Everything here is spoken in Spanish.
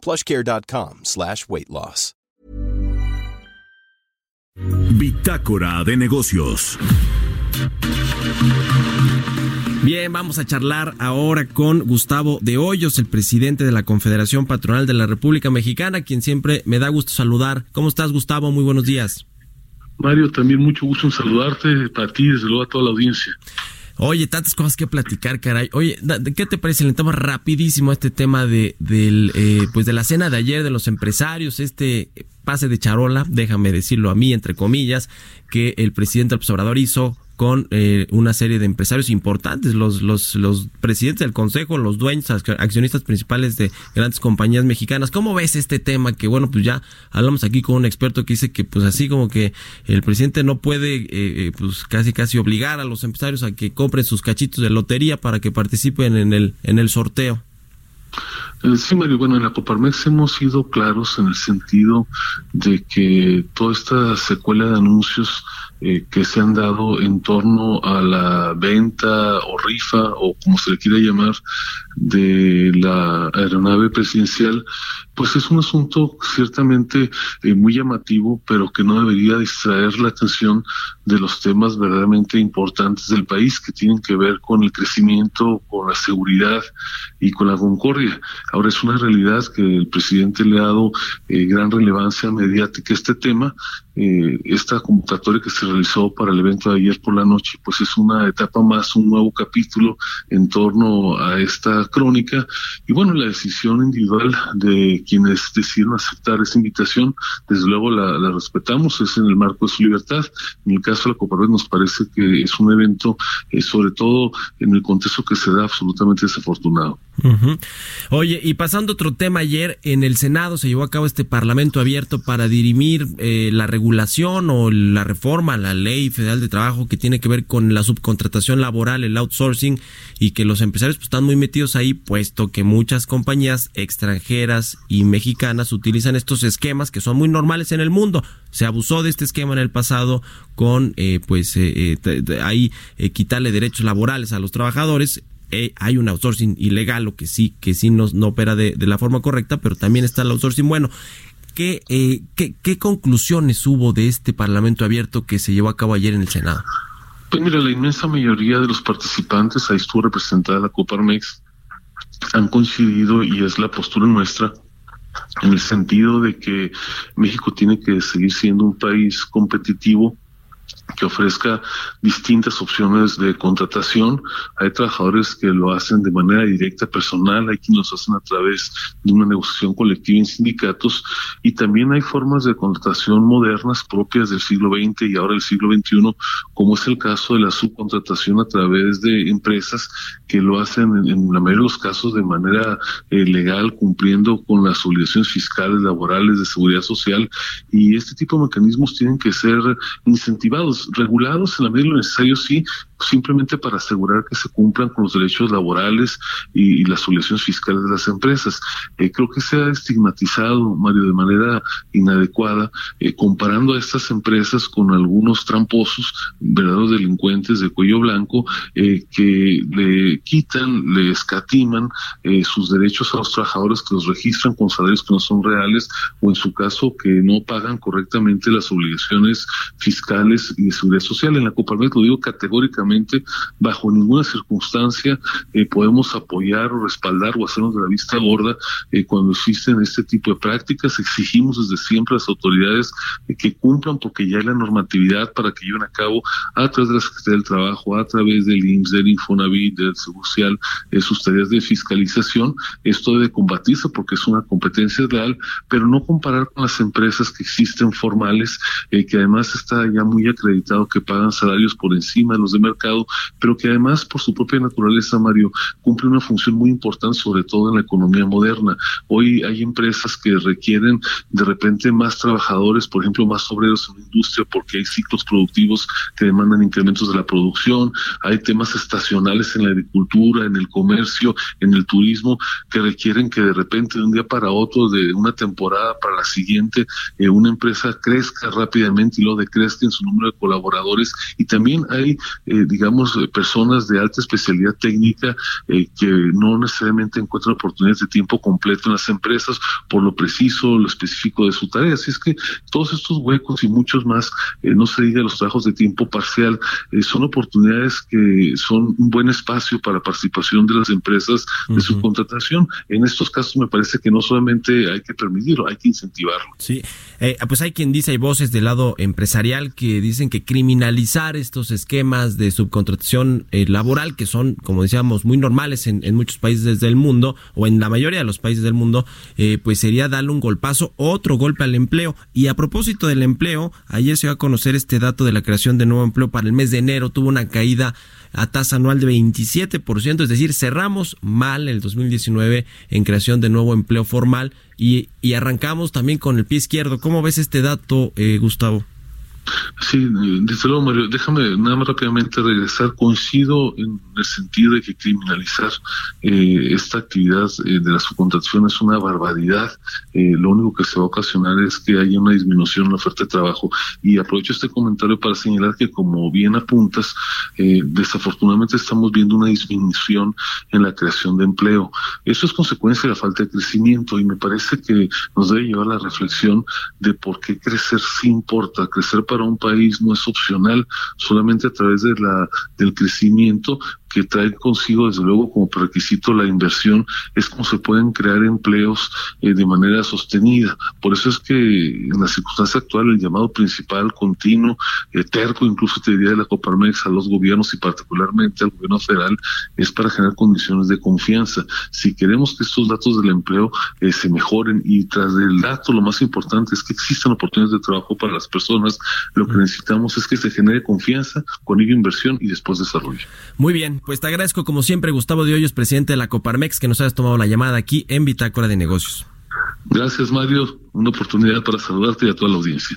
plushcare.com slash weight loss. Bitácora de negocios. Bien, vamos a charlar ahora con Gustavo de Hoyos, el presidente de la Confederación Patronal de la República Mexicana, quien siempre me da gusto saludar. ¿Cómo estás, Gustavo? Muy buenos días. Mario, también mucho gusto en saludarte, para ti, desde luego a toda la audiencia. Oye, tantas cosas que platicar, caray. Oye, ¿qué te parece? Le entramos rapidísimo a este tema de, del, eh, pues de la cena de ayer de los empresarios, este pase de charola, déjame decirlo a mí, entre comillas, que el presidente del observador hizo con eh, una serie de empresarios importantes, los, los, los presidentes del consejo, los dueños, accionistas principales de grandes compañías mexicanas. ¿Cómo ves este tema? Que bueno, pues ya hablamos aquí con un experto que dice que pues así como que el presidente no puede eh, eh, pues casi casi obligar a los empresarios a que compren sus cachitos de lotería para que participen en el, en el sorteo. Sí, Mario, bueno, en la Coparmex hemos sido claros en el sentido de que toda esta secuela de anuncios eh, que se han dado en torno a la venta o rifa o como se le quiera llamar de la aeronave presidencial, pues es un asunto ciertamente eh, muy llamativo, pero que no debería distraer la atención de los temas verdaderamente importantes del país que tienen que ver con el crecimiento, con la seguridad y con la concordia. Ahora es una realidad que el presidente le ha dado eh, gran relevancia mediática a este tema. Eh, esta convocatoria que se realizó para el evento de ayer por la noche, pues es una etapa más, un nuevo capítulo en torno a esta crónica. Y bueno, la decisión individual de quienes decidieron aceptar esa invitación, desde luego la, respetamos, es en el marco de su libertad. En el caso de la Coparmex nos parece que es un evento, eh, sobre todo en el contexto que se da absolutamente desafortunado. Oye, y pasando a otro tema, ayer en el Senado se llevó a cabo este Parlamento abierto para dirimir eh, la regulación o la reforma la ley federal de trabajo que tiene que ver con la subcontratación laboral, el outsourcing, y que los empresarios pues, están muy metidos ahí, puesto que muchas compañías extranjeras y mexicanas utilizan estos esquemas que son muy normales en el mundo. Se abusó de este esquema en el pasado con, eh, pues, eh, ahí quitarle derechos laborales a los trabajadores eh, hay un outsourcing ilegal o que sí, que sí no, no opera de, la forma correcta, pero también está el outsourcing bueno. ¿Qué, eh, qué, ¿Qué conclusiones hubo de este Parlamento abierto que se llevó a cabo ayer en el Senado? Pues mira, la inmensa mayoría de los participantes, ahí estuvo representada la Coparmex, han coincidido y es la postura nuestra en el sentido de que México tiene que seguir siendo un país competitivo que ofrezca distintas opciones de contratación. Hay trabajadores que lo hacen de manera directa, personal, hay quienes lo hacen a través de una negociación colectiva en sindicatos y también hay formas de contratación modernas propias del siglo XX y ahora del siglo XXI, como es el caso de la subcontratación a través de empresas que lo hacen en, la mayoría de los casos de manera eh, legal, cumpliendo con las obligaciones fiscales, laborales, de seguridad social y este tipo de mecanismos tienen que ser incentivados regulados en la medida de lo necesario, sí, simplemente para asegurar que se cumplan con los derechos laborales y, las obligaciones fiscales de las empresas. Eh, creo que se ha estigmatizado, Mario, de manera inadecuada, eh, comparando a estas empresas con algunos tramposos, verdaderos delincuentes de cuello blanco, eh, que le quitan, le escatiman sus derechos a los trabajadores que los registran con salarios que no son reales o en su caso que no pagan correctamente las obligaciones fiscales y seguridad social. En la Coparmex lo digo categóricamente, bajo ninguna circunstancia eh, podemos apoyar o respaldar o hacernos de la vista gorda eh, cuando existen este tipo de prácticas. Exigimos desde siempre a las autoridades eh, que cumplan porque ya hay la normatividad para que lleven a cabo a través de la Secretaría del Trabajo, a través del IMSS, del Infonavit, del Seguro Social, sus tareas de fiscalización. Esto debe combatirse porque es una competencia real, pero no comparar con las empresas que existen formales, que además está ya muy acreditado que pagan salarios por encima de los de mercado, pero que además por su propia naturaleza, Mario, cumple una función muy importante, sobre todo en la economía moderna. Hoy hay empresas que requieren de repente más trabajadores, por ejemplo, más obreros en la industria, porque hay ciclos productivos que demandan incrementos de la producción, hay temas estacionales en la agricultura, en el comercio, en el turismo, que requieren que de repente de un día para otro, de una temporada para la siguiente, eh, una empresa crezca rápidamente y lo decrezca en su número de colaboradores. Y también hay, eh, digamos, personas de alta especialidad técnica eh, que no necesariamente encuentran oportunidades de tiempo completo en las empresas por lo preciso, lo específico de su tarea. Así es que todos estos huecos y muchos más, no se diga los trabajos de tiempo parcial, son oportunidades que son un buen espacio para participación de las empresas de su contratación. En estos casos me parece que no solamente hay que permitirlo, hay que incentivarlo. Sí, eh, pues hay quien dice, hay voces del lado empresarial que dicen que criminalizar estos esquemas de subcontratación eh, laboral, que son, como decíamos, muy normales en, muchos países del mundo, o en la mayoría de los países del mundo, eh, pues sería darle un golpazo, otro golpe al empleo. Y a propósito del empleo, ayer se va a conocer este dato de la creación de nuevo empleo para el mes de enero, tuvo una caída a tasa anual de 27%, es decir, cerramos mal el 2019 en creación de nuevo empleo formal y, y arrancamos también con el pie izquierdo. ¿Cómo ves este dato, eh, Gustavo? Sí, desde luego, Mario. Déjame nada más rápidamente regresar. Coincido en el sentido de que criminalizar eh, esta actividad eh, de la subcontratación es una barbaridad. Eh, lo único que se va a ocasionar es que haya una disminución en la oferta de trabajo. Y aprovecho este comentario para señalar que, como bien apuntas, desafortunadamente estamos viendo una disminución en la creación de empleo. Eso es consecuencia de la falta de crecimiento y me parece que nos debe llevar a la reflexión de por qué crecer sí importa. Crecer para un país no es opcional, solamente a través de la, del crecimiento que trae consigo, desde luego, como requisito la inversión, es como se pueden crear empleos eh, de manera sostenida. Por eso es que en la circunstancia actual el llamado principal, continuo, terco, incluso te diría de la Coparmex a los gobiernos y particularmente al gobierno federal, es para generar condiciones de confianza. Si queremos que estos datos del empleo eh, se mejoren y tras el dato lo más importante es que existan oportunidades de trabajo para las personas, lo que necesitamos es que se genere confianza, con ello inversión y después desarrollo. Muy pues te agradezco como siempre, Gustavo de presidente de la Coparmex, que nos hayas tomado la llamada aquí en Bitácora de Negocios. Gracias, Mario. Una oportunidad para saludarte y a toda la audiencia.